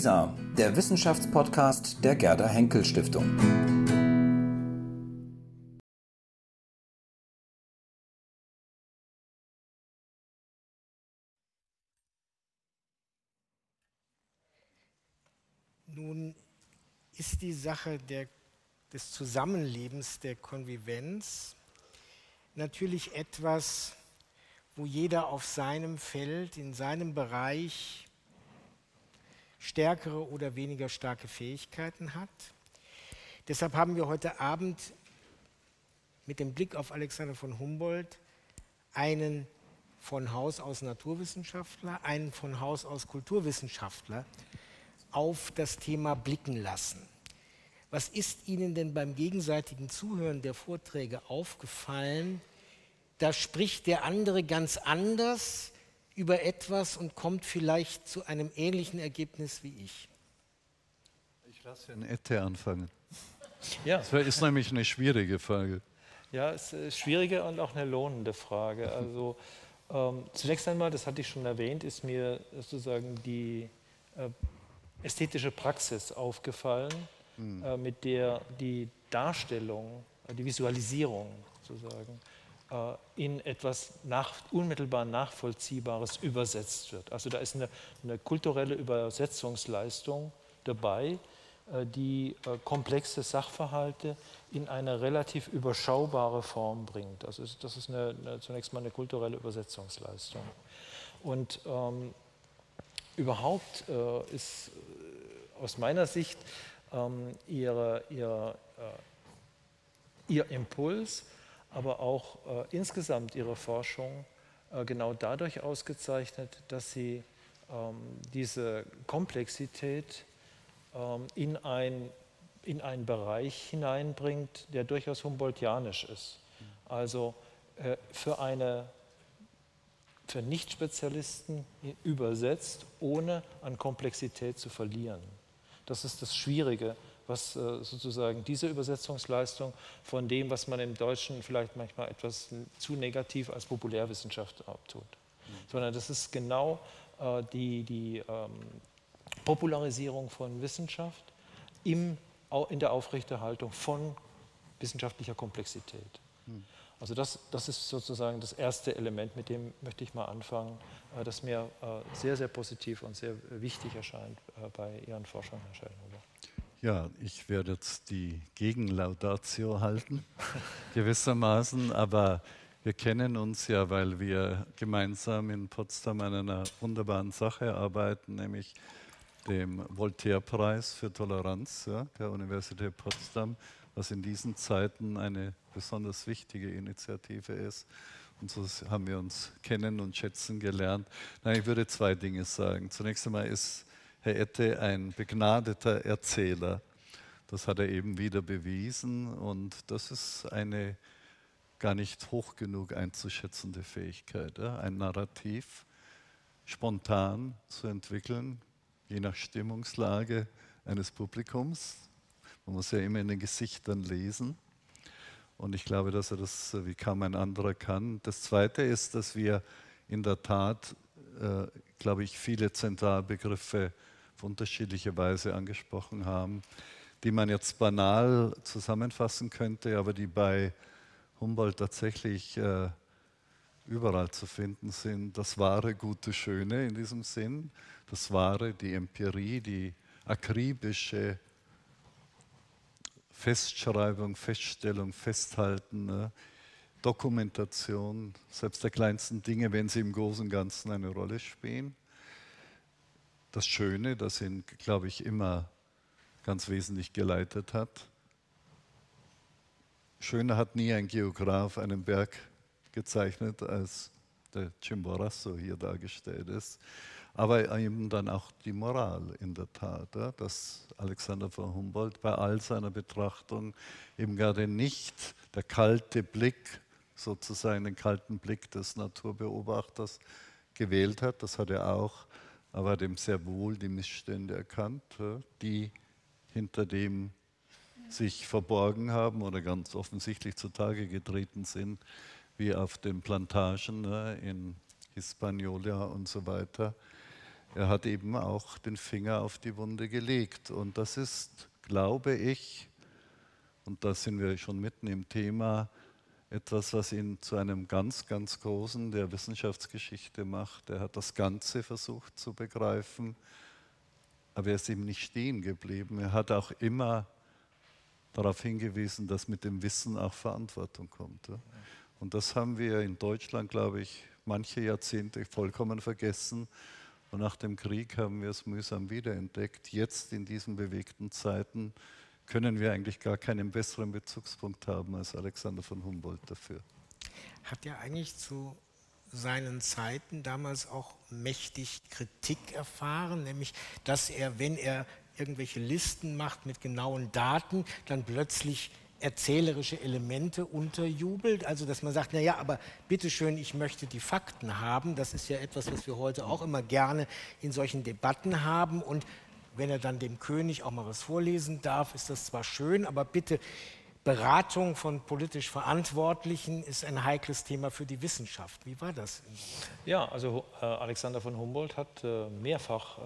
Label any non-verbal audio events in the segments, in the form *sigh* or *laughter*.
WISA, der Wissenschaftspodcast der Gerda Henkel Stiftung. Nun ist die Sache der, des Zusammenlebens, der Konvivenz natürlich etwas, wo jeder auf seinem Feld, in seinem Bereich stärkere oder weniger starke Fähigkeiten hat. Deshalb haben wir heute Abend mit dem Blick auf Alexander von Humboldt einen von Haus aus Naturwissenschaftler, einen von Haus aus Kulturwissenschaftler auf das Thema blicken lassen. Was ist Ihnen denn beim gegenseitigen Zuhören der Vorträge aufgefallen? Da spricht der andere ganz anders, über etwas und kommt vielleicht zu einem ähnlichen Ergebnis wie ich. Ich lasse Herrn Ette anfangen. Ja. Das ist nämlich eine schwierige Frage. Ja, es ist eine schwierige und auch eine lohnende Frage. Also *laughs* ähm, zunächst einmal, das hatte ich schon erwähnt, ist mir sozusagen die äh, ästhetische Praxis aufgefallen, hm. äh, mit der die Darstellung, äh, die Visualisierung sozusagen äh, in etwas nach, unmittelbar Nachvollziehbares übersetzt wird. Also da ist eine, eine kulturelle Übersetzungsleistung dabei, äh, die äh, komplexe Sachverhalte in eine relativ überschaubare Form bringt. Also das ist eine, eine, zunächst mal eine kulturelle Übersetzungsleistung. Und ähm, überhaupt äh, ist aus meiner Sicht ähm, ihre, ihre, äh, ihr Impuls, aber auch äh, insgesamt ihre Forschung äh, genau dadurch ausgezeichnet, dass sie ähm, diese Komplexität ähm, in, ein, in einen Bereich hineinbringt, der durchaus Humboldtianisch ist. Also äh, für eine für Nicht-Spezialisten übersetzt, ohne an Komplexität zu verlieren. Das ist das Schwierige was äh, sozusagen diese Übersetzungsleistung von dem, was man im Deutschen vielleicht manchmal etwas zu negativ als Populärwissenschaft abtut. Sondern das ist genau äh, die, die ähm, Popularisierung von Wissenschaft in der Aufrechterhaltung von wissenschaftlicher Komplexität. Also das, das ist sozusagen das erste Element, mit dem möchte ich mal anfangen, äh, das mir sehr, sehr positiv und sehr wichtig erscheint bei Ihren Forschungen, Herr Schellenhuber. Ja, ich werde jetzt die Gegenlaudatio halten, *laughs* gewissermaßen, aber wir kennen uns ja, weil wir gemeinsam in Potsdam an einer wunderbaren Sache arbeiten, nämlich dem Voltaire-Preis für Toleranz ja, der Universität Potsdam, was in diesen Zeiten eine besonders wichtige Initiative ist. Und so haben wir uns kennen und schätzen gelernt. Nein, ich würde zwei Dinge sagen. Zunächst einmal ist Herr Ette ein begnadeter Erzähler. Das hat er eben wieder bewiesen und das ist eine gar nicht hoch genug einzuschätzende Fähigkeit, ein Narrativ spontan zu entwickeln, je nach Stimmungslage eines Publikums. Man muss ja immer in den Gesichtern lesen. Und ich glaube, dass er das wie kaum ein anderer kann. Das Zweite ist, dass wir in der Tat, äh, glaube ich, viele Zentralbegriffe auf unterschiedliche Weise angesprochen haben, die man jetzt banal zusammenfassen könnte, aber die bei Humboldt tatsächlich äh, überall zu finden sind. Das wahre, gute, schöne in diesem Sinn, das wahre, die Empirie, die akribische Festschreibung, Feststellung, Festhalten, ne? Dokumentation, selbst der kleinsten Dinge, wenn sie im Großen Ganzen eine Rolle spielen das Schöne, das ihn, glaube ich, immer ganz wesentlich geleitet hat. Schöner hat nie ein Geograf einen Berg gezeichnet, als der Chimborazo hier dargestellt ist. Aber eben dann auch die Moral in der Tat, dass Alexander von Humboldt bei all seiner Betrachtung eben gerade nicht der kalte Blick, sozusagen den kalten Blick des Naturbeobachters gewählt hat. Das hat er auch aber dem sehr wohl die Missstände erkannt, die hinter dem sich verborgen haben oder ganz offensichtlich zutage getreten sind, wie auf den Plantagen in Hispaniola und so weiter. er hat eben auch den Finger auf die Wunde gelegt. Und das ist, glaube ich, und da sind wir schon mitten im Thema, etwas, was ihn zu einem ganz, ganz großen der Wissenschaftsgeschichte macht. Er hat das Ganze versucht zu begreifen, aber er ist ihm nicht stehen geblieben. Er hat auch immer darauf hingewiesen, dass mit dem Wissen auch Verantwortung kommt. Und das haben wir in Deutschland, glaube ich, manche Jahrzehnte vollkommen vergessen. Und nach dem Krieg haben wir es mühsam wiederentdeckt. Jetzt in diesen bewegten Zeiten können wir eigentlich gar keinen besseren Bezugspunkt haben als Alexander von Humboldt dafür. Hat er eigentlich zu seinen Zeiten damals auch mächtig Kritik erfahren, nämlich dass er, wenn er irgendwelche Listen macht mit genauen Daten, dann plötzlich erzählerische Elemente unterjubelt. Also dass man sagt, naja, aber bitteschön, ich möchte die Fakten haben. Das ist ja etwas, was wir heute auch immer gerne in solchen Debatten haben. Und wenn er dann dem König auch mal was vorlesen darf, ist das zwar schön, aber bitte, Beratung von politisch Verantwortlichen ist ein heikles Thema für die Wissenschaft. Wie war das? Ja, also äh, Alexander von Humboldt hat äh, mehrfach äh,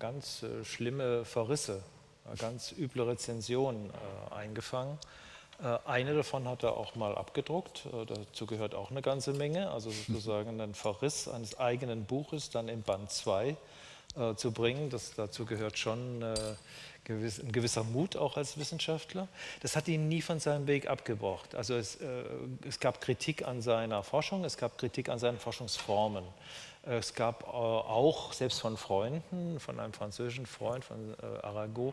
ganz äh, schlimme Verrisse, äh, ganz üble Rezensionen äh, eingefangen. Eine davon hat er auch mal abgedruckt. Dazu gehört auch eine ganze Menge. Also sozusagen ein Verriss eines eigenen Buches dann in Band 2 äh, zu bringen. Das, dazu gehört schon äh, gewiss, ein gewisser Mut auch als Wissenschaftler. Das hat ihn nie von seinem Weg abgebracht. Also es, äh, es gab Kritik an seiner Forschung, es gab Kritik an seinen Forschungsformen. Es gab äh, auch, selbst von Freunden, von einem französischen Freund, von äh, Arago,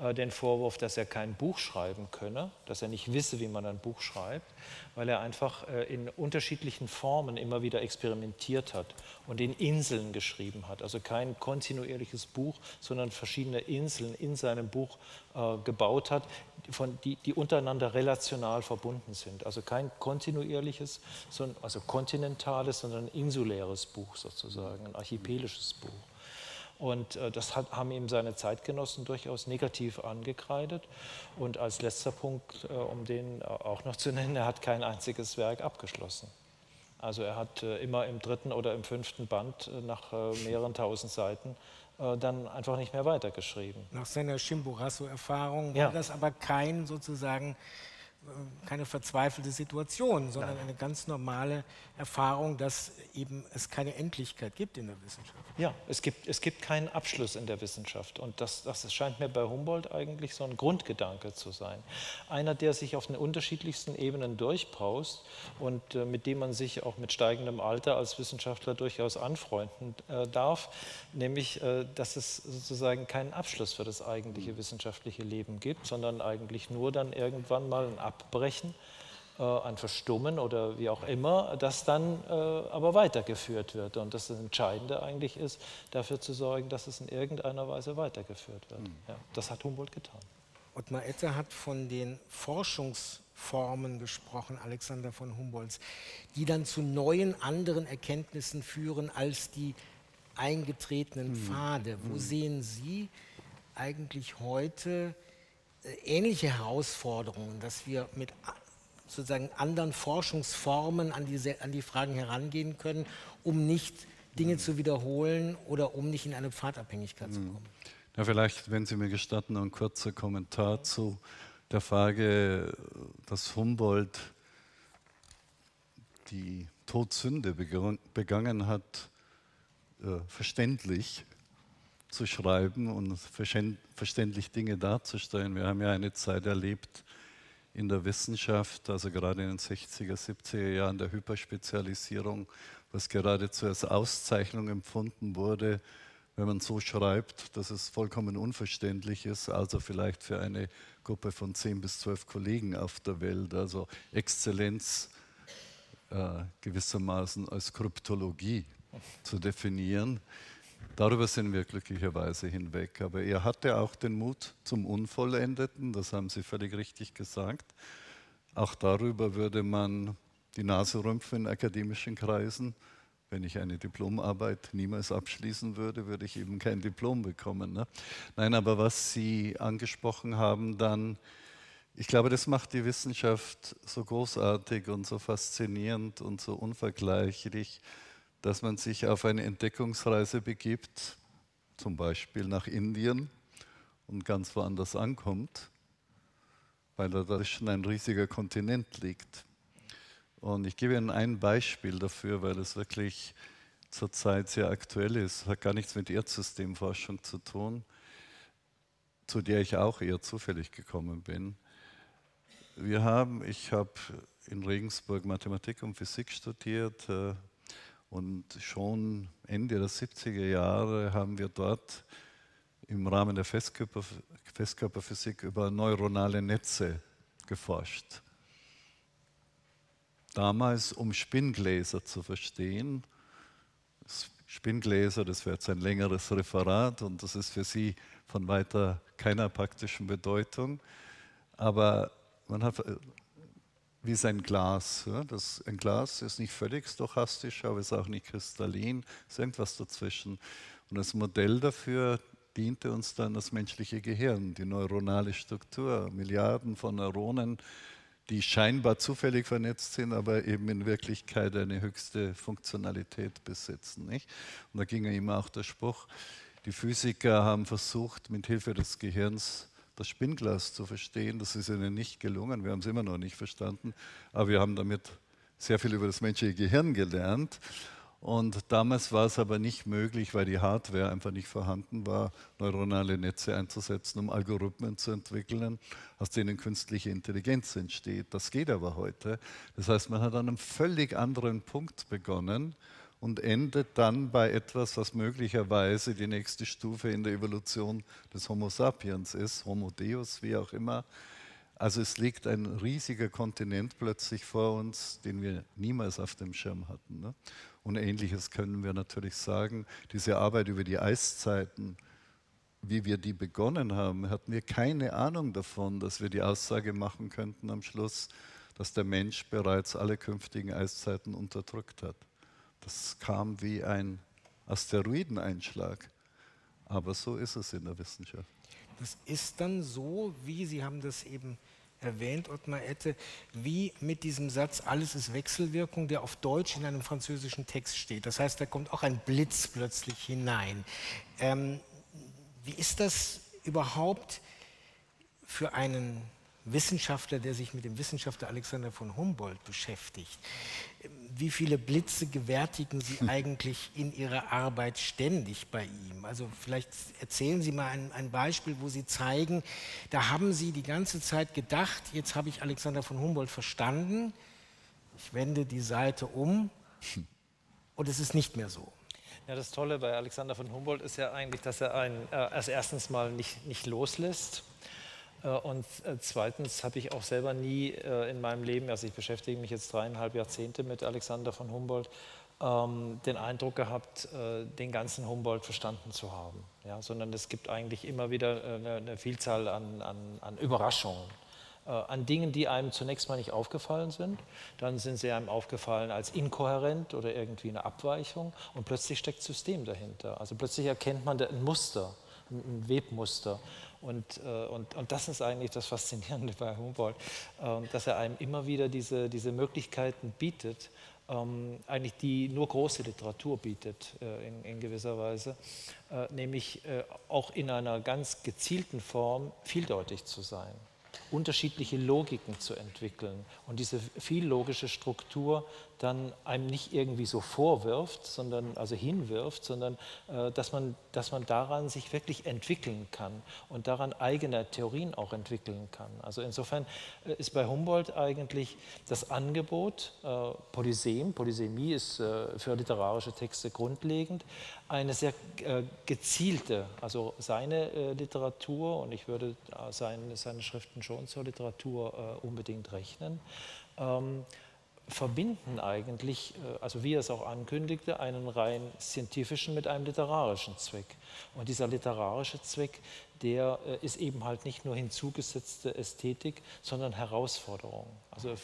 äh, den Vorwurf, dass er kein Buch schreiben könne, dass er nicht wisse, wie man ein Buch schreibt, weil er einfach äh, in unterschiedlichen Formen immer wieder experimentiert hat und in Inseln geschrieben hat. Also kein kontinuierliches Buch, sondern verschiedene Inseln in seinem Buch äh, gebaut hat, von, die, die, untereinander relational verbunden sind. Also kein kontinuierliches, sondern, also kontinentales, sondern ein insuläres Buch sozusagen, ein archipelisches Buch. Und äh, das hat, haben ihm seine Zeitgenossen durchaus negativ angekreidet. Und als letzter Punkt, äh, um den auch noch zu nennen, er hat kein einziges Werk abgeschlossen. Also er hat äh, immer im dritten oder im fünften Band äh, nach äh, mehreren tausend Seiten äh, dann einfach nicht mehr weitergeschrieben. Nach seiner Chimborazo-Erfahrung Ja. war das aber kein sozusagen keine verzweifelte Situation, sondern eine ganz normale Erfahrung, dass eben es keine Endlichkeit gibt in der Wissenschaft. Ja, es gibt, es gibt keinen Abschluss in der Wissenschaft. Und das, das scheint mir bei Humboldt eigentlich so ein Grundgedanke zu sein. Einer, der sich auf den unterschiedlichsten Ebenen durchbraust und äh, mit dem man sich auch mit steigendem Alter als Wissenschaftler durchaus anfreunden äh, darf, nämlich, äh, dass es sozusagen keinen Abschluss für das eigentliche wissenschaftliche Leben gibt, sondern eigentlich nur dann irgendwann mal ein Abbrechen äh, ein Verstummen oder wie auch immer, das dann äh, aber weitergeführt wird. Und das Entscheidende eigentlich ist, dafür zu sorgen, dass es in irgendeiner Weise weitergeführt wird. Ja, das hat Humboldt getan. Ottmar Etter hat von den Forschungsformen gesprochen, Alexander von Humboldts, die dann zu neuen, anderen Erkenntnissen führen als die eingetretenen Pfade. Wo sehen Sie eigentlich heute ähnliche Herausforderungen, dass wir mit sozusagen anderen Forschungsformen an, diese, an die Fragen herangehen können, um nicht Dinge zu wiederholen oder um nicht in eine Pfadabhängigkeit zu kommen? Ja, vielleicht, wenn Sie mir gestatten, noch ein kurzer Kommentar zu der Frage, dass Humboldt die Todsünde begangen- begangen hat, äh, verständlich zu schreiben und verständlich Dinge darzustellen. Wir haben ja eine Zeit erlebt in der Wissenschaft, also gerade in den 60er, 70er Jahren der Hyperspezialisierung, was geradezu als Auszeichnung empfunden wurde, wenn man so schreibt, dass es vollkommen unverständlich ist, also vielleicht für eine Gruppe von 10 bis 12 Kollegen auf der Welt, also Exzellenz äh, gewissermaßen als Kryptologie zu definieren. Darüber sind wir glücklicherweise hinweg. Aber er hatte auch den Mut zum Unvollendeten, das haben Sie völlig richtig gesagt. Auch darüber würde man die Nase rümpfen in akademischen Kreisen. Wenn ich eine Diplomarbeit niemals abschließen würde, würde ich eben kein Diplom bekommen. Ne? Nein, aber was Sie angesprochen haben, dann, ich glaube, das macht die Wissenschaft so großartig und so faszinierend und so unvergleichlich, dass man sich auf eine Entdeckungsreise begibt, zum Beispiel nach Indien und ganz woanders ankommt, weil da dazwischen ein riesiger Kontinent liegt. Und ich gebe Ihnen ein Beispiel dafür, weil es wirklich zurzeit sehr aktuell ist. Es hat gar nichts mit Erdsystemforschung zu tun, zu der ich auch eher zufällig gekommen bin. Wir haben, ich habe in Regensburg Mathematik und Physik studiert äh, und schon Ende der 70er Jahre haben wir dort im Rahmen der Festkörper, Festkörperphysik über neuronale Netze geforscht. Damals, um Spinngläser zu verstehen. Spinngläser, das wäre jetzt ein längeres Referat und das ist für Sie von weiter keiner praktischen Bedeutung. Aber man hat wie sein Glas. Das, ein Glas ist nicht völlig stochastisch, aber ist auch nicht kristallin, ist irgendwas dazwischen. Und das Modell dafür diente uns dann das menschliche Gehirn, die neuronale Struktur, Milliarden von Neuronen, die scheinbar zufällig vernetzt sind, aber eben in Wirklichkeit eine höchste Funktionalität besitzen. Nicht? Und da ging ja immer auch der Spruch, die Physiker haben versucht, mit Hilfe des Gehirns das Spinnglas zu verstehen. Das ist ihnen nicht gelungen, wir haben es immer noch nicht verstanden, aber wir haben damit sehr viel über das menschliche Gehirn gelernt. Und damals war es aber nicht möglich, weil die Hardware einfach nicht vorhanden war, neuronale Netze einzusetzen, um Algorithmen zu entwickeln, aus denen künstliche Intelligenz entsteht. Das geht aber heute. Das heißt, man hat an einem völlig anderen Punkt begonnen und endet dann bei etwas, was möglicherweise die nächste Stufe in der Evolution des Homo sapiens ist, Homo Deus, wie auch immer. Also es liegt ein riesiger Kontinent plötzlich vor uns, den wir niemals auf dem Schirm hatten. Ne? Und ähnliches können wir natürlich sagen. Diese Arbeit über die Eiszeiten, wie wir die begonnen haben, hatten wir keine Ahnung davon, dass wir die Aussage machen könnten am Schluss, dass der Mensch bereits alle künftigen Eiszeiten unterdrückt hat. Das kam wie ein Asteroideneinschlag. Aber so ist es in der Wissenschaft. Das ist dann so, wie Sie haben das eben erwähnt, Ottmar Ette, wie mit diesem Satz, alles ist Wechselwirkung, der auf Deutsch in einem französischen Text steht. Das heißt, da kommt auch ein Blitz plötzlich hinein. Ähm, wie ist das überhaupt für einen Wissenschaftler, der sich mit dem Wissenschaftler Alexander von Humboldt beschäftigt? Wie viele Blitze gewärtigen Sie *laughs* eigentlich in Ihrer Arbeit ständig bei ihm? Also vielleicht erzählen Sie mal ein, ein, Beispiel, wo Sie zeigen, da haben Sie die ganze Zeit gedacht, jetzt habe ich Alexander von Humboldt verstanden, ich wende die Seite um *laughs* und es ist nicht mehr so. Ja, das Tolle bei Alexander von Humboldt ist ja eigentlich, dass er einen äh, als erstens mal nicht, nicht loslässt und äh, zweitens habe ich auch selber nie äh, in meinem Leben, also ich beschäftige mich jetzt dreieinhalb Jahrzehnte mit Alexander von Humboldt, ähm, den Eindruck gehabt, den ganzen Humboldt verstanden zu haben. Ja, sondern es gibt eigentlich immer wieder eine, Vielzahl an, an, an Überraschungen, an Dingen, die einem zunächst mal nicht aufgefallen sind. Dann sind sie einem aufgefallen als inkohärent oder irgendwie eine Abweichung und plötzlich steckt System dahinter. Also plötzlich erkennt man ein Muster, ein Webmuster. Und, äh, und, und das ist eigentlich das Faszinierende bei Humboldt, äh, dass er einem immer wieder diese, diese Möglichkeiten bietet, ähm, eigentlich die nur große Literatur bietet äh, in, in, gewisser Weise, äh, nämlich auch in einer ganz gezielten Form vieldeutig zu sein unterschiedliche Logiken zu entwickeln. Und diese viellogische Struktur dann einem nicht irgendwie so vorwirft, sondern also hinwirft, sondern äh, dass, man, dass man daran sich wirklich entwickeln kann und daran eigene Theorien auch entwickeln kann. Also insofern äh, ist bei Humboldt eigentlich das Angebot äh, Polysem, Polysemie ist äh, für literarische Texte grundlegend, eine sehr äh, gezielte, also seine Literatur und ich würde seine, seine Schriften schon zur Literatur unbedingt rechnen. Ähm, verbinden eigentlich, äh, also wie er es auch ankündigte, einen rein scientifischen mit einem literarischen Zweck. Und dieser literarische Zweck, der äh, ist eben halt nicht nur hinzugesetzte Ästhetik, sondern Herausforderung. Also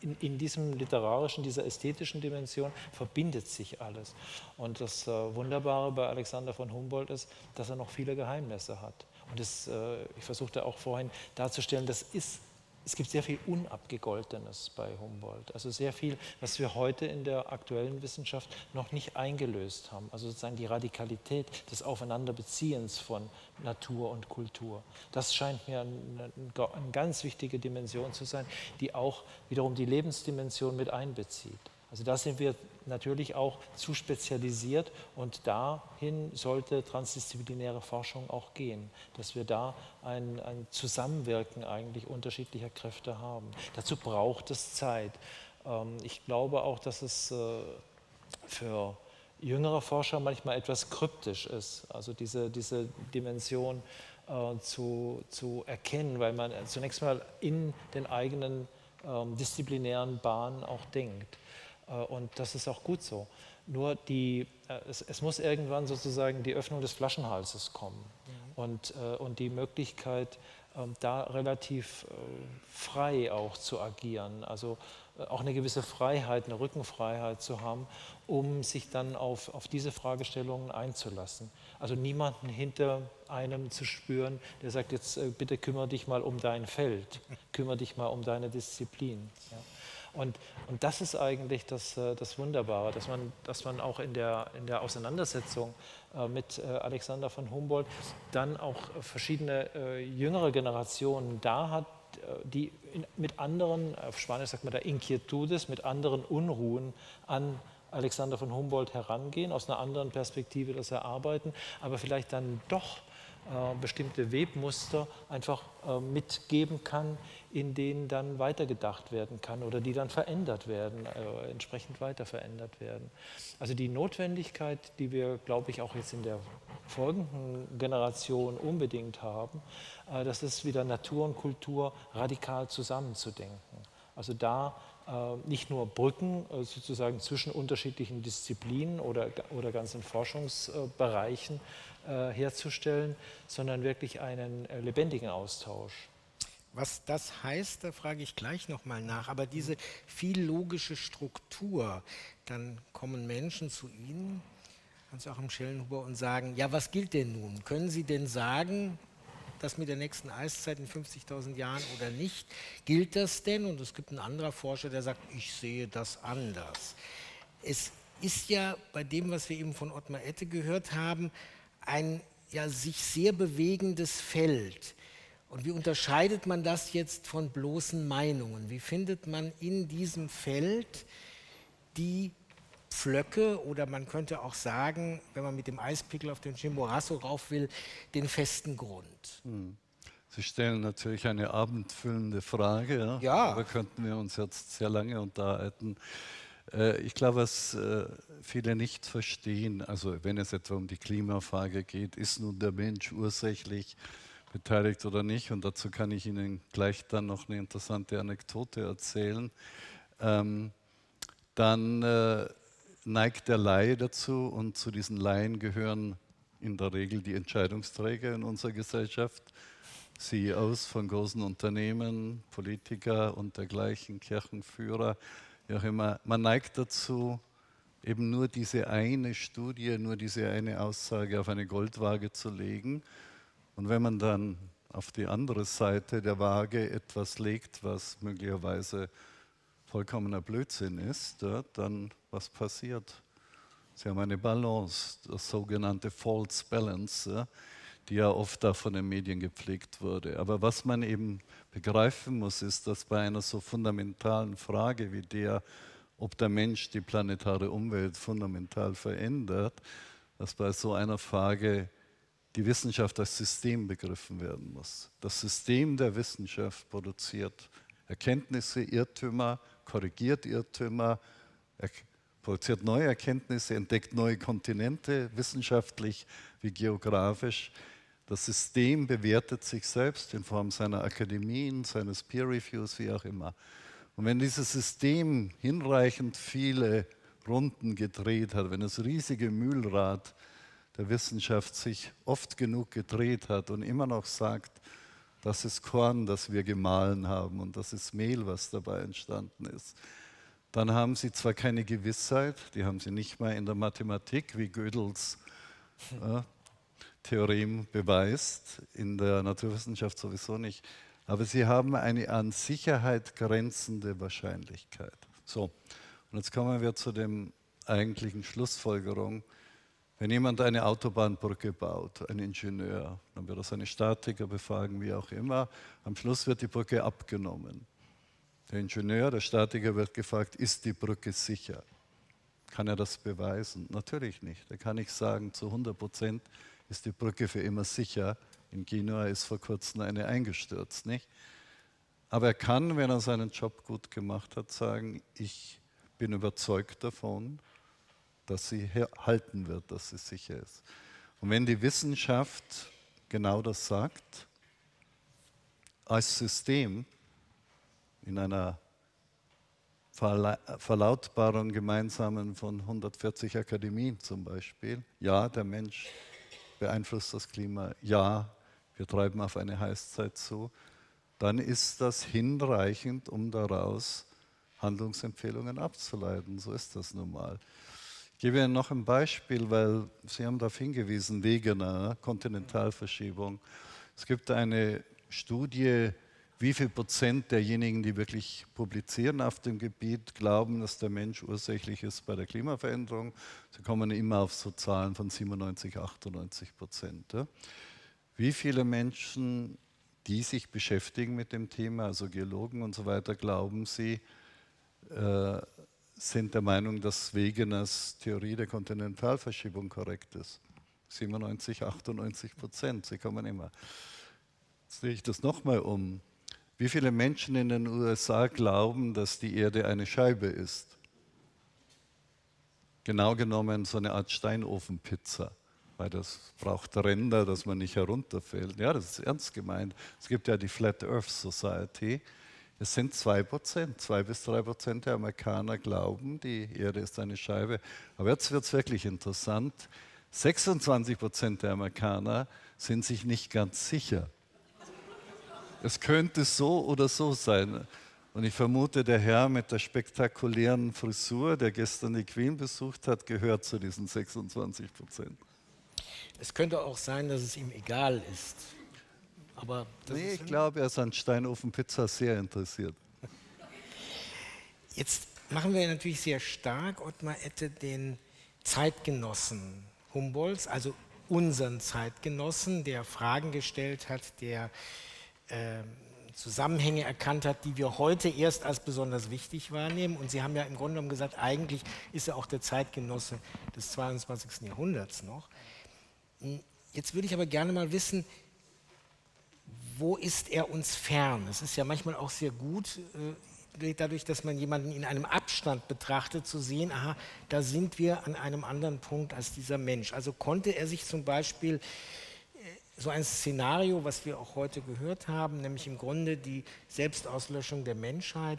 in, in diesem literarischen, dieser ästhetischen Dimension verbindet sich alles. Und das äh, Wunderbare bei Alexander von Humboldt ist, dass er noch viele Geheimnisse hat. Und das, ich versuchte auch vorhin darzustellen, das ist es gibt sehr viel Unabgegoltenes bei Humboldt. Also sehr viel, was wir heute in der aktuellen Wissenschaft noch nicht eingelöst haben. Also sozusagen die Radikalität des Aufeinanderbeziehens von Natur und Kultur. Das scheint mir eine, eine ganz wichtige Dimension zu sein, die auch wiederum die Lebensdimension mit einbezieht. Also da sind wir natürlich auch zu spezialisiert und dahin sollte transdisziplinäre Forschung auch gehen, dass wir da ein, ein Zusammenwirken eigentlich unterschiedlicher Kräfte haben. Dazu braucht es Zeit. Ähm, ich glaube auch, dass es äh, für jüngere Forscher manchmal etwas kryptisch ist, also diese, diese Dimension äh, zu, zu erkennen, weil man zunächst mal in den eigenen ähm, disziplinären Bahnen auch denkt. Äh, und das ist auch gut so. Nur die, äh, es, es, muss irgendwann sozusagen die Öffnung des Flaschenhalses kommen mhm. und, äh, und die Möglichkeit, ähm, da relativ frei auch zu agieren. Also auch eine gewisse Freiheit, eine Rückenfreiheit zu haben, um sich dann auf, auf diese Fragestellungen einzulassen. Also niemanden hinter einem zu spüren, der sagt, jetzt bitte kümmere dich mal um dein Feld, *laughs* kümmere dich mal um deine Disziplin. Ja. Und, und das ist eigentlich das, äh, das Wunderbare, dass man, dass man auch in der, in der Auseinandersetzung äh, mit äh, Alexander von Humboldt dann auch verschiedene jüngere Generationen da hat, die mit anderen, auf Spanisch sagt man da Inquietudes, mit anderen Unruhen an Alexander von Humboldt herangehen, aus einer anderen Perspektive das erarbeiten, aber vielleicht dann doch bestimmte Webmuster einfach äh, mitgeben kann, in denen dann weitergedacht werden kann oder die dann verändert werden, äh, entsprechend weiter verändert werden. Also die Notwendigkeit, die wir, glaube ich, auch jetzt in der folgenden Generation unbedingt haben, äh, das ist wieder Natur und Kultur radikal zusammenzudenken. Also da äh, nicht nur Brücken äh, sozusagen zwischen unterschiedlichen Disziplinen oder, oder ganzen Forschungsbereichen äh, herzustellen, sondern wirklich einen lebendigen Austausch. Was das heißt, da frage ich gleich nochmal nach. Aber diese viel logische Struktur, dann kommen Menschen zu Ihnen, Hans-Joachim Schellenhuber, und sagen, ja, was gilt denn nun? Können Sie denn sagen, das mit der nächsten Eiszeit in 50.000 Jahren oder nicht? Gilt das denn? Und es gibt einen anderen Forscher, der sagt, ich sehe das anders. Es ist ja bei dem, was wir eben von Ottmar Ette gehört haben, ein ja, sich sehr bewegendes Feld. Und wie unterscheidet man das jetzt von bloßen Meinungen? Wie findet man in diesem Feld die Pflöcke oder man könnte auch sagen, wenn man mit dem Eispickel auf den Chimborazo rauf will, den festen Grund. Hm. Sie stellen natürlich eine abendfüllende Frage. Ja. ja. Aber könnten wir uns jetzt sehr lange unterhalten. Äh, ich glaube, was äh, viele nicht verstehen, also wenn es etwa um die Klimafrage geht, ist nun der Mensch ursächlich beteiligt oder nicht? Und dazu kann ich Ihnen gleich dann noch eine interessante Anekdote erzählen. Ähm, dann äh, neigt der Laie dazu und zu diesen Laien gehören in der Regel die Entscheidungsträger in unserer Gesellschaft, CEOs von großen Unternehmen, Politiker und dergleichen, Kirchenführer, wie auch immer. Man neigt dazu, eben nur diese eine Studie, nur diese eine Aussage auf eine Goldwaage zu legen. Und wenn man dann auf die andere Seite der Waage etwas legt, was möglicherweise vollkommener Blödsinn ist, dann was passiert? Sie haben eine Balance, das sogenannte False Balance, die ja oft da von den Medien gepflegt wurde. Aber was man eben begreifen muss, ist, dass bei einer so fundamentalen Frage wie der, ob der Mensch die planetare Umwelt fundamental verändert, dass bei so einer Frage die Wissenschaft als System begriffen werden muss. Das System der Wissenschaft produziert Erkenntnisse, Irrtümer, korrigiert Irrtümer, produziert neue Erkenntnisse, entdeckt neue Kontinente, wissenschaftlich wie geografisch. Das System bewertet sich selbst in Form seiner Akademien, seines Peer Reviews, wie auch immer. Und wenn dieses System hinreichend viele Runden gedreht hat, wenn das riesige Mühlrad der Wissenschaft sich oft genug gedreht hat und immer noch sagt, das ist Korn, das wir gemahlen haben und das ist Mehl, was dabei entstanden ist. Dann haben sie zwar keine Gewissheit, die haben sie nicht mal in der Mathematik, wie Gödels äh, Theorem beweist, in der Naturwissenschaft sowieso nicht, aber sie haben eine an Sicherheit grenzende Wahrscheinlichkeit. So, und jetzt kommen wir zu dem eigentlichen Schlussfolgerung. Wenn jemand eine Autobahnbrücke baut, ein Ingenieur, dann wird er seine Statiker befragen, wie auch immer. Am Schluss wird die Brücke abgenommen. Der Ingenieur, der Statiker wird gefragt, ist die Brücke sicher? Kann er das beweisen? Natürlich nicht. Er kann nicht sagen, zu 100 Prozent ist die Brücke für immer sicher. In Genua ist vor kurzem eine eingestürzt, nicht? Aber er kann, wenn er seinen Job gut gemacht hat, sagen, ich bin überzeugt davon, dass sie halten wird, dass sie sicher ist. Und wenn die Wissenschaft genau das sagt, als System in einer Verlautbarung gemeinsamen von 140 Akademien zum Beispiel, ja, der Mensch beeinflusst das Klima, ja, wir treiben auf eine Heißzeit zu, dann ist das hinreichend, um daraus Handlungsempfehlungen abzuleiten. So ist das nun mal. Ich gebe Ihnen noch ein Beispiel, weil Sie haben darauf hingewiesen, Wegener, Kontinentalverschiebung. Es gibt eine Studie, wie viel Prozent derjenigen, die wirklich publizieren auf dem Gebiet, glauben, dass der Mensch ursächlich ist bei der Klimaveränderung. Sie kommen immer auf so Zahlen von 97, 98 Prozent. Wie viele Menschen, die sich beschäftigen mit dem Thema, also Geologen und so weiter, glauben Sie, äh, sind der Meinung, dass Wegeners Theorie der Kontinentalverschiebung korrekt ist. 97, 98 Prozent, sie kommen immer. Jetzt drehe ich das nochmal um. Wie viele Menschen in den USA glauben, dass die Erde eine Scheibe ist? Genau genommen so eine Art Steinofenpizza, weil das braucht Ränder, dass man nicht herunterfällt. Ja, das ist ernst gemeint. Es gibt ja die Flat Earth Society, es sind zwei Prozent, zwei bis drei Prozent der Amerikaner glauben, die Erde ist eine Scheibe. Aber jetzt wird es wirklich interessant. 26 Prozent der Amerikaner sind sich nicht ganz sicher. Es könnte so oder so sein. Und ich vermute, der Herr mit der spektakulären Frisur, der gestern die Queen besucht hat, gehört zu diesen 26 Prozent. Es könnte auch sein, dass es ihm egal ist. Aber nee, ich glaube, er ist an Steinofen Pizza sehr interessiert. Jetzt machen wir natürlich sehr stark, Ottmar Ette, den Zeitgenossen Humboldts, also unseren Zeitgenossen, der Fragen gestellt hat, der äh, Zusammenhänge erkannt hat, die wir heute erst als besonders wichtig wahrnehmen. Und Sie haben ja im Grunde genommen gesagt, eigentlich ist er auch der Zeitgenosse des 22. Jahrhunderts noch. Jetzt würde ich aber gerne mal wissen, wo ist er uns fern? Es ist ja manchmal auch sehr gut, äh, dadurch, dass man jemanden in einem Abstand betrachtet, zu sehen, aha, da sind wir an einem anderen Punkt als dieser Mensch. Also konnte er sich zum Beispiel so ein Szenario, was wir auch heute gehört haben, nämlich im Grunde die Selbstauslöschung der Menschheit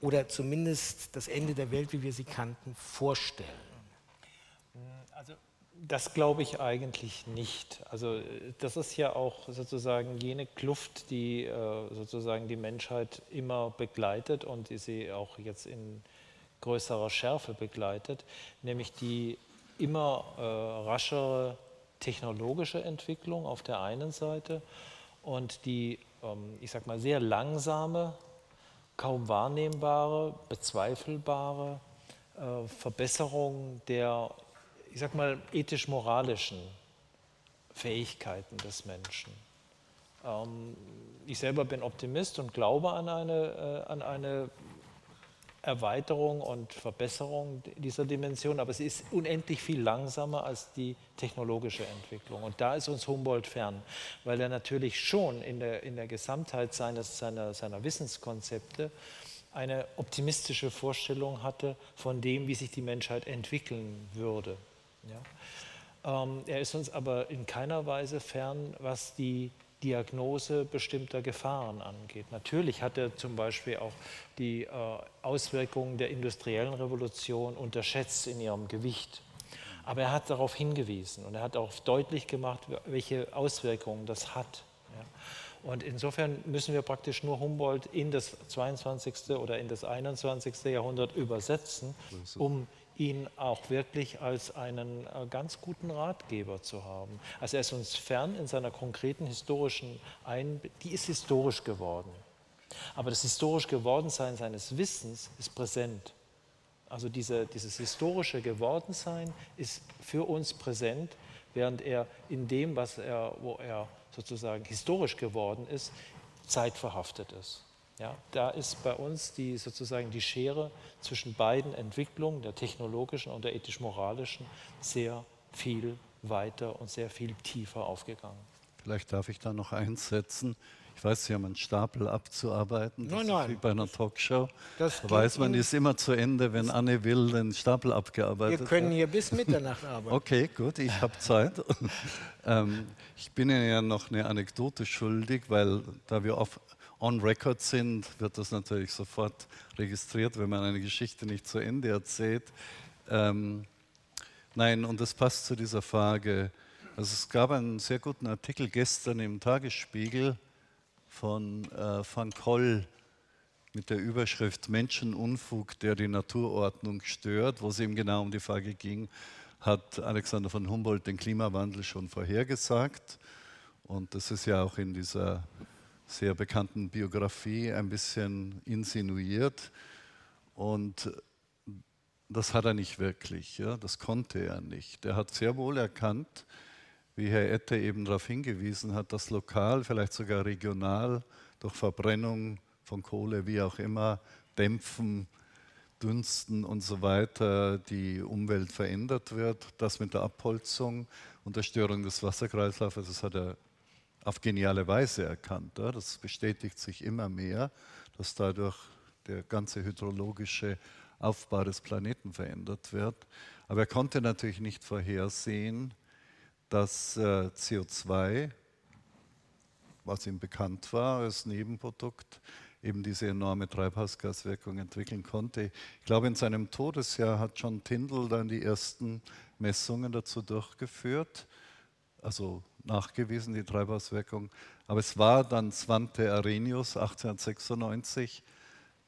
oder zumindest das Ende der Welt, wie wir sie kannten, vorstellen? Also das glaube ich eigentlich nicht. Also das ist ja auch sozusagen jene Kluft, die äh, sozusagen die Menschheit immer begleitet und die sie auch jetzt in größerer Schärfe begleitet, nämlich die immer äh, raschere technologische Entwicklung auf der einen Seite und die, ähm, ich sag mal, sehr langsame, kaum wahrnehmbare, bezweifelbare äh, Verbesserung der ich sag mal, ethisch-moralischen Fähigkeiten des Menschen. Ähm, ich selber bin Optimist und glaube an eine, äh, an eine Erweiterung und Verbesserung dieser Dimension, aber sie ist unendlich viel langsamer als die technologische Entwicklung. Und da ist uns Humboldt fern, weil er natürlich schon in der, in der Gesamtheit seines, seiner, seiner Wissenskonzepte eine optimistische Vorstellung hatte von dem, wie sich die Menschheit entwickeln würde. Ja? Ähm, er ist uns aber in keiner Weise fern, was die Diagnose bestimmter Gefahren angeht. Natürlich hat er zum Beispiel auch die äh, Auswirkungen der industriellen Revolution unterschätzt in ihrem Gewicht. Aber er hat darauf hingewiesen und er hat auch deutlich gemacht, welche Auswirkungen das hat. Und insofern müssen wir praktisch nur Humboldt in das 22. oder in das 21. Jahrhundert übersetzen, um ihn auch wirklich als einen äh, ganz guten Ratgeber zu haben. Also er ist uns fern in seiner konkreten historischen Ein die ist historisch geworden. Aber das historisch Gewordensein seines Wissens ist präsent. Also diese, dieses historische Gewordensein ist für uns präsent, während er in dem, was er, wo er sozusagen historisch geworden ist, zeitverhaftet ist. Ja, da ist bei uns die, sozusagen die Schere zwischen beiden Entwicklungen, der technologischen und der ethisch-moralischen, sehr viel weiter und sehr viel tiefer aufgegangen. Vielleicht darf ich da noch einsetzen. Ich weiß, Sie haben einen Stapel abzuarbeiten. Das nein, nein. wie bei einer Talkshow. Das da weiß man, die ist immer zu Ende, wenn Anne will, den Stapel abgearbeitet Wir können hier bis Mitternacht *laughs* arbeiten. Okay, gut, ich habe Zeit. *laughs* ähm, ich bin Ihnen ja noch eine Anekdote schuldig, weil da wir auf on record sind, wird das natürlich sofort registriert, wenn man eine Geschichte nicht zu Ende erzählt. Ähm, nein, und das passt zu dieser Frage. Also es gab einen sehr guten Artikel gestern im Tagesspiegel von äh, Van Koll mit der Überschrift Menschenunfug, der die Naturordnung stört, wo es eben genau um die Frage ging, hat Alexander von Humboldt den Klimawandel schon vorhergesagt. Und das ist ja auch in dieser sehr bekannten Biografie ein bisschen insinuiert. Und das hat er nicht wirklich, ja? das konnte er nicht. Er hat sehr wohl erkannt, wie Herr Ette eben darauf hingewiesen hat, dass lokal, vielleicht sogar regional, durch Verbrennung von Kohle, wie auch immer, Dämpfen, Dünsten und so weiter die Umwelt verändert wird. Das mit der Abholzung und der Störung des Wasserkreislaufes, das hat er auf geniale Weise erkannt. Das bestätigt sich immer mehr, dass dadurch der ganze hydrologische Aufbau des Planeten verändert wird. Aber er konnte natürlich nicht vorhersehen, dass äh, CO2, was ihm bekannt war als Nebenprodukt, eben diese enorme Treibhausgaswirkung entwickeln konnte. Ich glaube, in seinem Todesjahr hat John Tyndall dann die ersten Messungen dazu durchgeführt, also nachgewiesen, die Treibhauswirkung. Aber es war dann Svante Arrhenius 1896,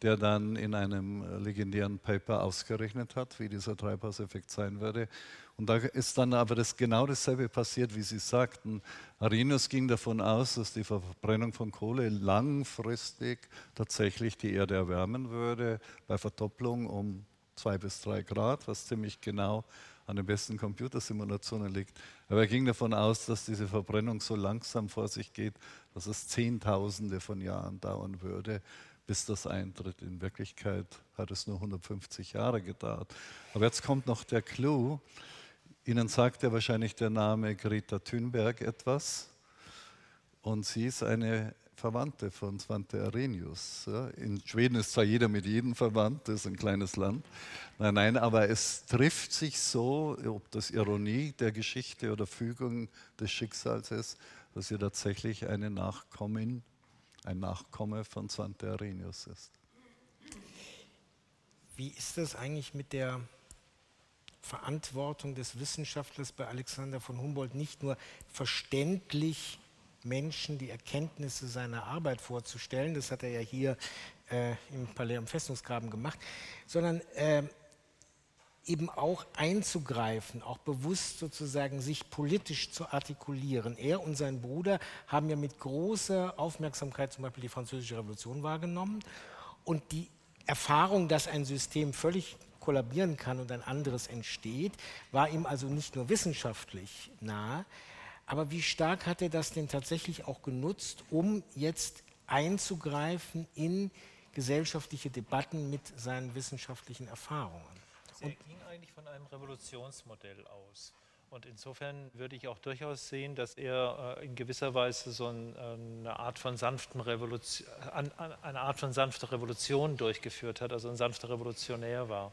der dann in einem legendären Paper ausgerechnet hat, wie dieser Treibhauseffekt sein würde. Und da ist dann aber das, genau dasselbe passiert, wie Sie sagten. Arrhenius ging davon aus, dass die Verbrennung von Kohle langfristig tatsächlich die Erde erwärmen würde, bei Verdopplung um zwei bis drei Grad, was ziemlich genau an den besten Computersimulationen liegt. Aber er ging davon aus, dass diese Verbrennung so langsam vor sich geht, dass es Zehntausende von Jahren dauern würde, bis das eintritt. In Wirklichkeit hat es nur 150 Jahre gedauert. Aber jetzt kommt noch der Clou. Ihnen sagt ja wahrscheinlich der Name Greta Thunberg etwas. Und sie ist eine Verwandte von Svante Arrhenius. In Schweden ist zwar jeder mit jedem verwandt, das ist ein kleines Land. Nein, nein, aber es trifft sich so, ob das Ironie der Geschichte oder Fügung des Schicksals ist, dass sie tatsächlich eine Nachkommin, ein Nachkomme von Svante Arrhenius ist. Wie ist das eigentlich mit der Verantwortung des Wissenschaftlers bei Alexander von Humboldt nicht nur verständlich Menschen die Erkenntnisse seiner Arbeit vorzustellen, das hat er ja hier äh, im Palais am Festungsgraben gemacht, sondern äh, eben auch einzugreifen, auch bewusst sozusagen sich politisch zu artikulieren. Er und sein Bruder haben ja mit großer Aufmerksamkeit zum Beispiel die Französische Revolution wahrgenommen. Und die Erfahrung, dass ein System völlig kollabieren kann und ein anderes entsteht, war ihm also nicht nur wissenschaftlich nahe, aber wie stark hat er das denn tatsächlich auch genutzt, um jetzt einzugreifen in gesellschaftliche Debatten mit seinen wissenschaftlichen Erfahrungen? Also er ging eigentlich von einem Revolutionsmodell aus. Und insofern würde ich auch durchaus sehen, dass er äh, in gewisser Weise so ein, äh, eine, Art von sanften Revolution, eine Art von sanfter Revolution durchgeführt hat, also ein sanfter Revolutionär war.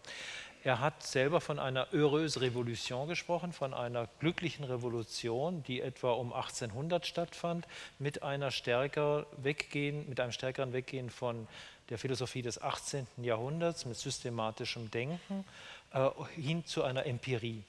Er hat selber von einer heureuse Revolution gesprochen, von einer glücklichen Revolution, die etwa um 1800 stattfand, mit, einer stärker weggehen, mit einem stärkeren Weggehen von der Philosophie des 18. Jahrhunderts, mit systematischem Denken, äh, hin zu einer Empirie.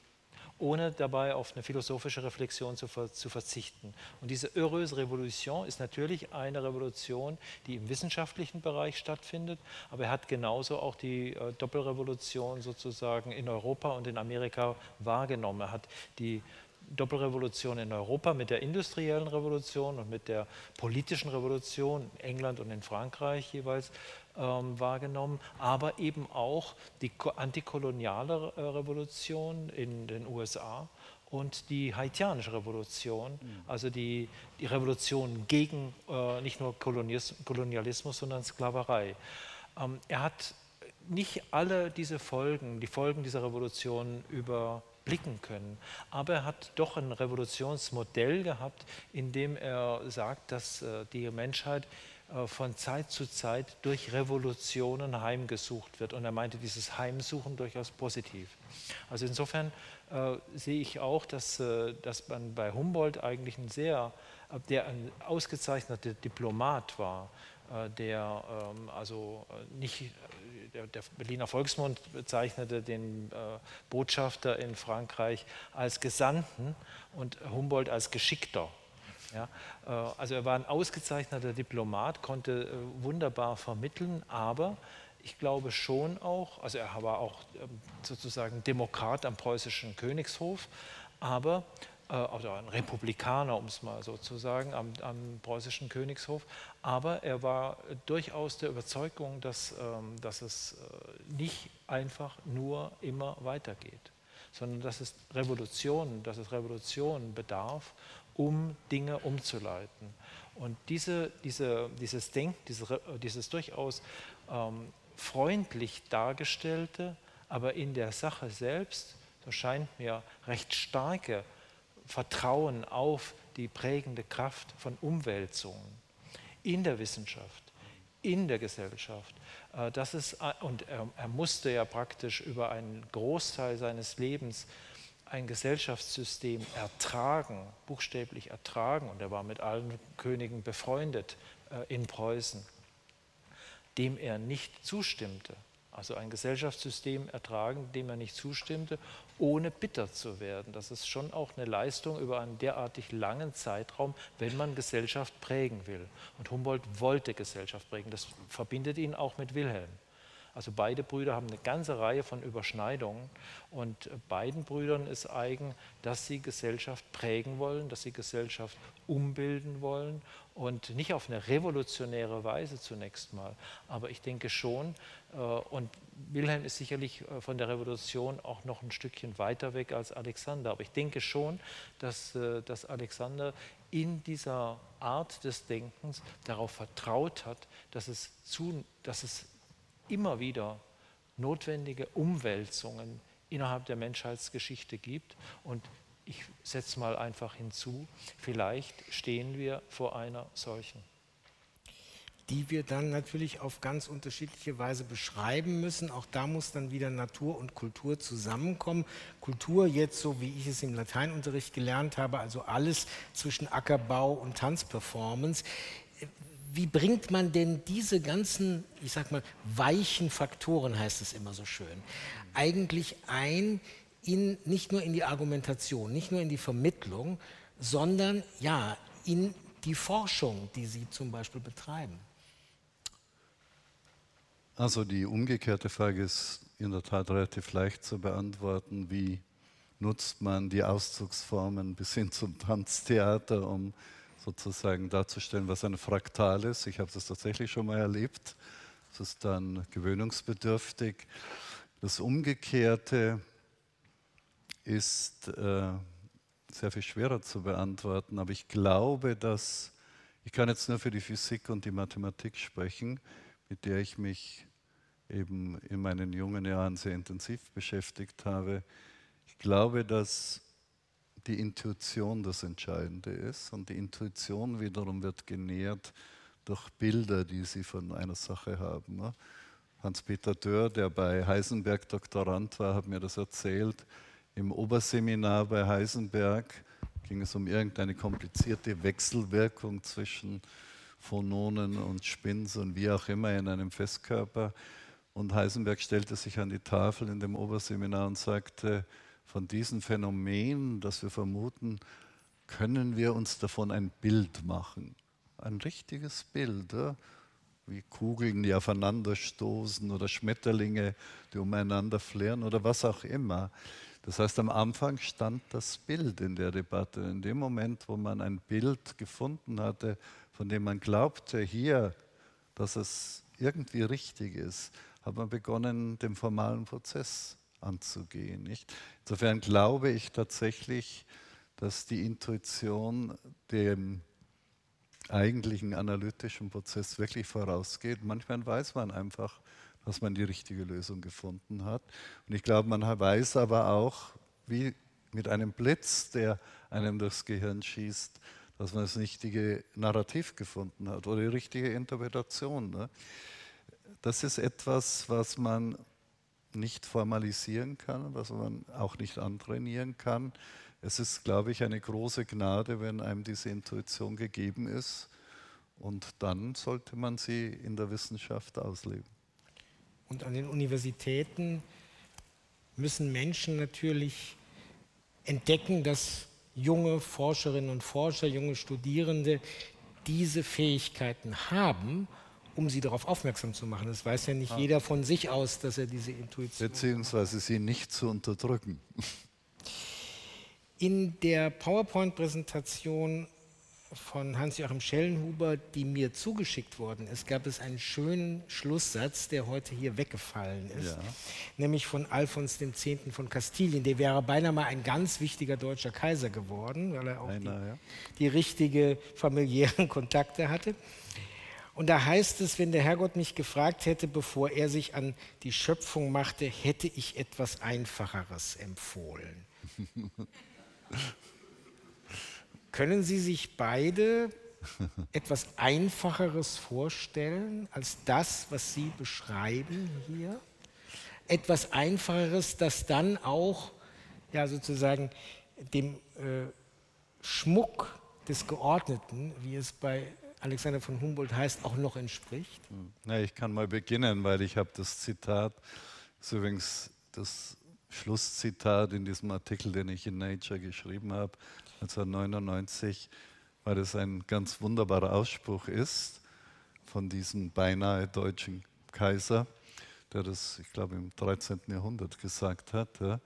Ohne dabei auf eine philosophische Reflexion zu, zu verzichten. Und diese heureuse Revolution ist natürlich eine Revolution, die im wissenschaftlichen Bereich stattfindet, aber er hat genauso auch die äh, Doppelrevolution sozusagen in Europa und in Amerika wahrgenommen. Er hat die Doppelrevolution in Europa mit der industriellen Revolution und mit der politischen Revolution in England und in Frankreich jeweils ähm, wahrgenommen, aber eben auch die antikoloniale äh, Revolution in den USA und die haitianische Revolution, mhm. also die, die Revolution gegen äh, nicht nur Kolonialismus, sondern Sklaverei. Ähm, er hat nicht alle diese Folgen, die Folgen dieser Revolution über blicken können. Aber er hat doch ein Revolutionsmodell gehabt, in dem er sagt, dass äh, die Menschheit äh, von Zeit zu Zeit durch Revolutionen heimgesucht wird. Und er meinte dieses Heimsuchen durchaus positiv. Also insofern äh, sehe ich auch, dass, äh, dass man bei Humboldt eigentlich ein sehr, der ein ausgezeichneter Diplomat war, der ähm, also nicht der, der, Berliner Volksmund bezeichnete den äh, Botschafter in Frankreich als Gesandten und Humboldt als Geschickter. Ja, äh, also er war ein ausgezeichneter Diplomat, konnte äh, wunderbar vermitteln, aber ich glaube schon auch, also er war auch ähm, sozusagen Demokrat am preußischen Königshof, aber äh, oder ein Republikaner, um es mal so zu sagen, am, am, preußischen Königshof. Aber er war durchaus der Überzeugung, dass, ähm, dass es äh, nicht einfach nur immer weitergeht, sondern dass es Revolutionen, dass es Revolutionen bedarf, um Dinge umzuleiten. Und diese, diese, dieses Denken, dieses, dieses durchaus ähm, freundlich dargestellte, aber in der Sache selbst, so scheint mir, recht starke Vertrauen auf die prägende Kraft von Umwälzungen in der Wissenschaft, in der Gesellschaft. Äh, das ist, äh, und er, er musste ja praktisch über einen Großteil seines Lebens ein Gesellschaftssystem ertragen, buchstäblich ertragen, und er war mit allen Königen befreundet äh, in Preußen, dem er nicht zustimmte. Also ein Gesellschaftssystem ertragen, dem er nicht zustimmte, ohne bitter zu werden. Das ist schon auch eine Leistung über einen derartig langen Zeitraum, wenn man Gesellschaft prägen will. Und Humboldt wollte Gesellschaft prägen. Das verbindet ihn auch mit Wilhelm. Also beide Brüder haben eine ganze Reihe von Überschneidungen und beiden Brüdern ist eigen, dass sie Gesellschaft prägen wollen, dass sie Gesellschaft umbilden wollen und nicht auf eine revolutionäre Weise zunächst mal. Aber ich denke schon, äh, und Wilhelm ist sicherlich äh, von der Revolution auch noch ein Stückchen weiter weg als Alexander, aber ich denke schon, dass, äh, dass Alexander in dieser Art des Denkens darauf vertraut hat, dass es, zu, dass es immer wieder notwendige Umwälzungen innerhalb der Menschheitsgeschichte gibt. Und ich setze mal einfach hinzu, vielleicht stehen wir vor einer solchen. Die wir dann natürlich auf ganz unterschiedliche Weise beschreiben müssen. Auch da muss dann wieder Natur und Kultur zusammenkommen. Kultur jetzt, so wie ich es im Lateinunterricht gelernt habe, also alles zwischen Ackerbau und Tanzperformance wie bringt man denn diese ganzen, ich sag mal, weichen Faktoren, heißt es immer so schön, eigentlich ein in, nicht nur in die Argumentation, nicht nur in die Vermittlung, sondern ja, in die Forschung, die Sie zum Beispiel betreiben? Also die umgekehrte Frage ist in der Tat relativ leicht zu beantworten. Wie nutzt man die Ausdrucksformen bis hin zum Tanztheater, um sozusagen darzustellen, was ein Fraktal ist. Ich habe das tatsächlich schon mal erlebt. Das ist dann gewöhnungsbedürftig. Das Umgekehrte ist äh, sehr viel schwerer zu beantworten, aber ich glaube, dass ich kann jetzt nur für die Physik und die Mathematik sprechen, mit der ich mich eben in meinen jungen Jahren sehr intensiv beschäftigt habe. Ich glaube, dass die Intuition das Entscheidende ist. Und die Intuition wiederum wird genährt durch Bilder, die sie von einer Sache haben. Ne? Hans-Peter Dörr, der bei Heisenberg Doktorand war, hat mir das erzählt. Im Oberseminar bei Heisenberg ging es um irgendeine komplizierte Wechselwirkung zwischen Phononen und Spins und wie auch immer in einem Festkörper. Und Heisenberg stellte sich an die Tafel in dem Oberseminar und sagte, von diesen Phänomenen, dass wir vermuten, können wir uns davon ein Bild machen. Ein richtiges Bild, wie Kugeln, die aufeinanderstoßen oder Schmetterlinge, die umeinander flieren oder was auch immer. Das heißt, am Anfang stand das Bild in der Debatte. In dem Moment, wo man ein Bild gefunden hatte, von dem man glaubte, hier, dass es irgendwie richtig ist, hat man begonnen, den formalen Prozess anzugehen. Nicht? Insofern glaube ich tatsächlich, dass die Intuition dem eigentlichen analytischen Prozess wirklich vorausgeht. Manchmal weiß man einfach, dass man die richtige Lösung gefunden hat. Und ich glaube, man weiß aber auch, wie mit einem Blitz, der einem durchs Gehirn schießt, dass man das richtige Narrativ gefunden hat oder die richtige Interpretation. Ne? Das ist etwas, was man nicht formalisieren kann, was man auch nicht antrainieren kann. Es ist, glaube ich, eine große Gnade, wenn einem diese Intuition gegeben ist. Und dann sollte man sie in der Wissenschaft ausleben. Und an den Universitäten müssen Menschen natürlich entdecken, dass junge Forscherinnen und Forscher, junge Studierende diese Fähigkeiten haben, um sie darauf aufmerksam zu machen. Das weiß ja nicht ja. jeder von sich aus, dass er diese Intuition Beziehungsweise hat. sie nicht zu unterdrücken. In der PowerPoint-Präsentation von Hans-Joachim Schellenhuber, die mir zugeschickt worden ist, gab es einen schönen Schlusssatz, der heute hier weggefallen ist, ja. nämlich von Alfons X. von Kastilien. Der wäre beinahe mal ein ganz wichtiger deutscher Kaiser geworden, weil er auch Einer, die, ja. die richtige familiären *laughs* Kontakte hatte. Und da heißt es, wenn der Herrgott mich gefragt hätte, bevor er sich an die Schöpfung machte, hätte ich etwas Einfacheres empfohlen. *laughs* Können Sie sich beide etwas Einfacheres vorstellen als das, was Sie beschreiben hier? Etwas Einfacheres, das dann auch ja, sozusagen dem äh, Schmuck des Geordneten, wie es bei Alexander von Humboldt heißt, auch noch entspricht? Ja, ich kann mal beginnen, weil ich habe das Zitat, das ist übrigens das Schlusszitat in diesem Artikel, den ich in Nature geschrieben habe, 1999, weil es ein ganz wunderbarer Ausspruch ist von diesem beinahe deutschen Kaiser, der das, ich glaube, im 13. Jahrhundert gesagt hat. Ja.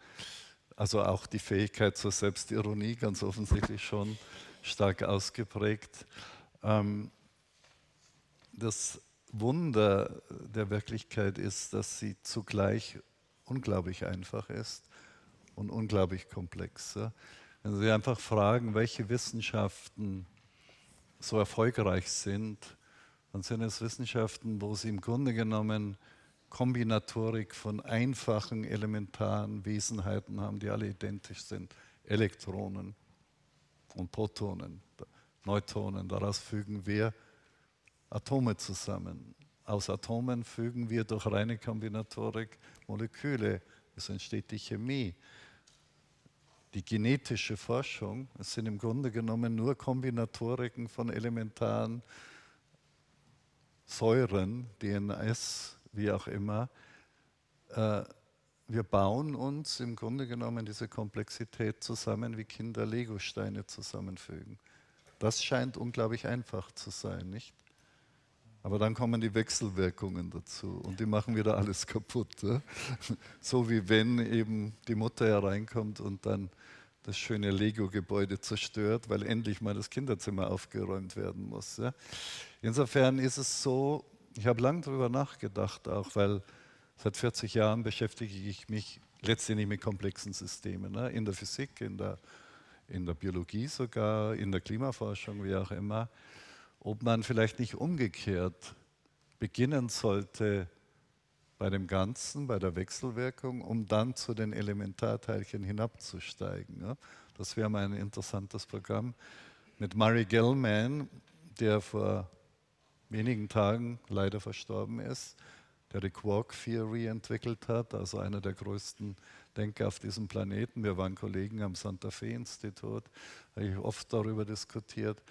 Also auch die Fähigkeit zur Selbstironie ganz offensichtlich schon stark ausgeprägt. Ähm, das Wunder der Wirklichkeit ist, dass sie zugleich unglaublich einfach ist und unglaublich komplex. Wenn Sie einfach fragen, welche Wissenschaften so erfolgreich sind, dann sind es Wissenschaften, wo Sie im Grunde genommen Kombinatorik von einfachen, elementaren Wesenheiten haben, die alle identisch sind. Elektronen und Protonen, Neutronen, daraus fügen wir Atome zusammen. Aus Atomen fügen wir durch reine Kombinatorik Moleküle. Es entsteht die Chemie die genetische Forschung. Es sind im Grunde genommen nur Kombinatoriken von elementaren Säuren, DNS, wie auch immer. Äh, wir bauen uns im Grunde genommen diese Komplexität zusammen, wie Kinder Legosteine zusammenfügen. Das scheint unglaublich einfach zu sein, nicht? Aber dann kommen die Wechselwirkungen dazu und die machen wieder alles kaputt. Ja? *laughs* So wie wenn eben die Mutter hereinkommt und dann das schöne Lego-Gebäude zerstört, weil endlich mal das Kinderzimmer aufgeräumt werden muss. Ja? Insofern ist es so, ich habe lange darüber nachgedacht, auch weil seit 40 Jahren beschäftige ich mich letztendlich mit komplexen Systemen, ne? in der Physik, in der, in der Biologie sogar, in der Klimaforschung, wie auch immer ob man vielleicht nicht umgekehrt beginnen sollte bei dem Ganzen, bei der Wechselwirkung, um dann zu den Elementarteilchen hinabzusteigen. Das wäre mal ein interessantes Programm mit Murray Gell-Mann, der vor wenigen Tagen leider verstorben ist, der die Quark Theory entwickelt hat, also einer der größten Denker auf diesem Planeten. Wir waren Kollegen am Santa Fe Institut, habe ich oft darüber diskutiert.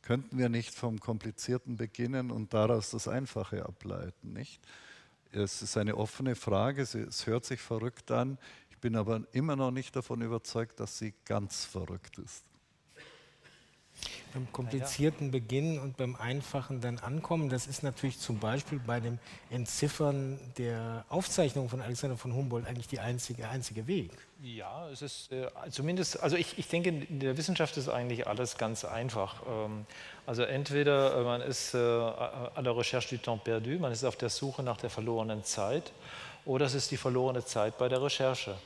Könnten wir nicht vom Komplizierten beginnen und daraus das Einfache ableiten, nicht? Es ist eine offene Frage, es hört sich verrückt an. Ich bin aber immer noch nicht davon überzeugt, dass sie ganz verrückt ist. Beim komplizierten Beginn und beim einfachen dann ankommen, das ist natürlich zum Beispiel bei dem Entziffern der Aufzeichnung von Alexander von Humboldt eigentlich der einzige, einzige Weg. Ja, es ist äh, zumindest, also ich, ich denke, in der Wissenschaft ist eigentlich alles ganz einfach. Ähm, also entweder äh, man ist äh, à la recherche du temps perdu, man ist auf der Suche nach der verlorenen Zeit, oder es ist die verlorene Zeit bei der Recherche,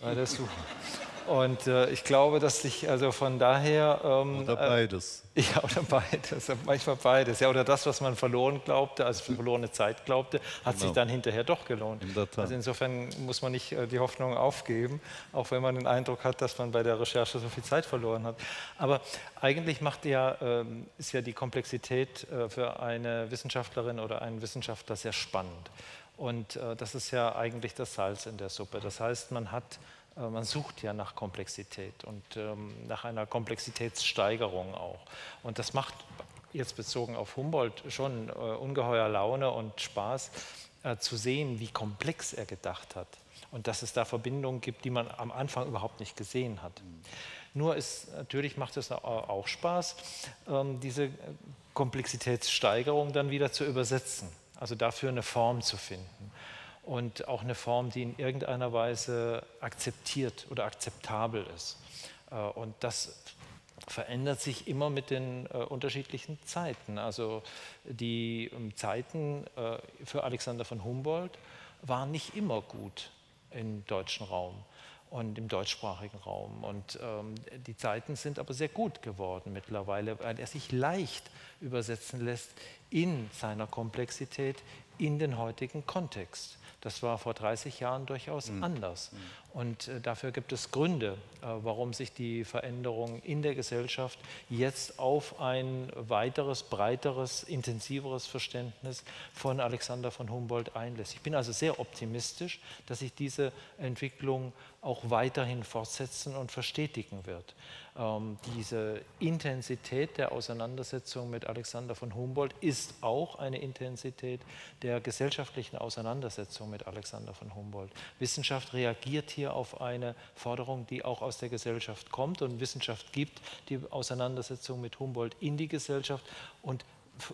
bei der Suche. *laughs* Und äh, ich glaube, dass sich also von daher. Ähm, oder äh, beides. Äh, *laughs* ja, oder beides. Manchmal beides. Ja, oder das, was man verloren glaubte, also verlorene Zeit glaubte, hat genau. sich dann hinterher doch gelohnt. In also insofern muss man nicht äh, die Hoffnung aufgeben, auch wenn man den Eindruck hat, dass man bei der Recherche so viel Zeit verloren hat. Aber eigentlich macht ja, ähm, ist ja die Komplexität äh, für eine Wissenschaftlerin oder einen Wissenschaftler sehr spannend. Und äh, das ist ja eigentlich das Salz in der Suppe. Das heißt, man hat man sucht ja nach Komplexität und ähm, nach einer Komplexitätssteigerung auch. Und das macht jetzt bezogen auf Humboldt schon äh, ungeheuer Laune und Spaß äh, zu sehen, wie komplex er gedacht hat und dass es da Verbindungen gibt, die man am Anfang überhaupt nicht gesehen hat. Nur ist natürlich macht es auch Spaß, ähm, diese Komplexitätssteigerung dann wieder zu übersetzen, also dafür eine Form zu finden und auch eine Form, die in irgendeiner Weise akzeptiert oder akzeptabel ist. Äh, und das verändert sich immer mit den äh, unterschiedlichen Zeiten. Also die ähm, Zeiten äh, für Alexander von Humboldt waren nicht immer gut im deutschen Raum und im deutschsprachigen Raum. Und ähm, die Zeiten sind aber sehr gut geworden mittlerweile, weil er sich leicht übersetzen lässt in seiner Komplexität in den heutigen Kontext. Das war vor 30 Jahren durchaus mhm. anders. Und äh, dafür gibt es Gründe, äh, warum sich die Veränderung in der Gesellschaft jetzt auf ein weiteres, breiteres, intensiveres Verständnis von Alexander von Humboldt einlässt. Ich bin also sehr optimistisch, dass sich diese Entwicklung auch weiterhin fortsetzen und verstetigen wird. Ähm, diese Intensität der Auseinandersetzung mit Alexander von Humboldt ist auch eine Intensität der gesellschaftlichen Auseinandersetzung mit Alexander von Humboldt. Wissenschaft reagiert hier auf eine Forderung, die auch aus der Gesellschaft kommt und Wissenschaft gibt die Auseinandersetzung mit Humboldt in die Gesellschaft und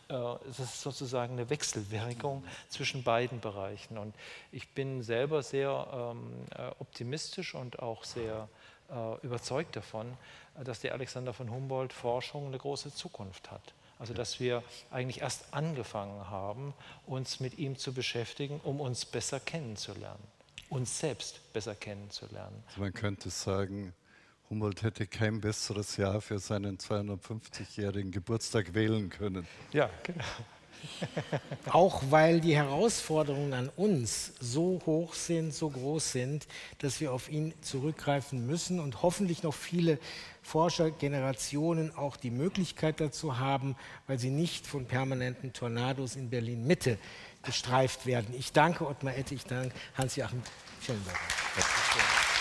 äh, es ist sozusagen eine Wechselwirkung zwischen beiden Bereichen. Und ich bin selber sehr ähm, äh, optimistisch und auch sehr äh, überzeugt davon, dass die Alexander von Humboldt Forschung eine große Zukunft hat. Also dass wir eigentlich erst angefangen haben, uns mit ihm zu beschäftigen, um uns besser kennenzulernen, uns selbst besser kennenzulernen. Also man könnte sagen, Humboldt hätte kein besseres Jahr für seinen 250-jährigen Geburtstag wählen können. Ja, genau. *laughs* Auch weil die Herausforderungen an uns so hoch sind, so groß sind, dass wir auf ihn zurückgreifen müssen und hoffentlich noch viele Forschergenerationen auch die Möglichkeit dazu haben, weil sie nicht von permanenten Tornados in Berlin Mitte gestreift werden. Ich danke Ottmar Ette, ich danke Hans-Joachim 现在的。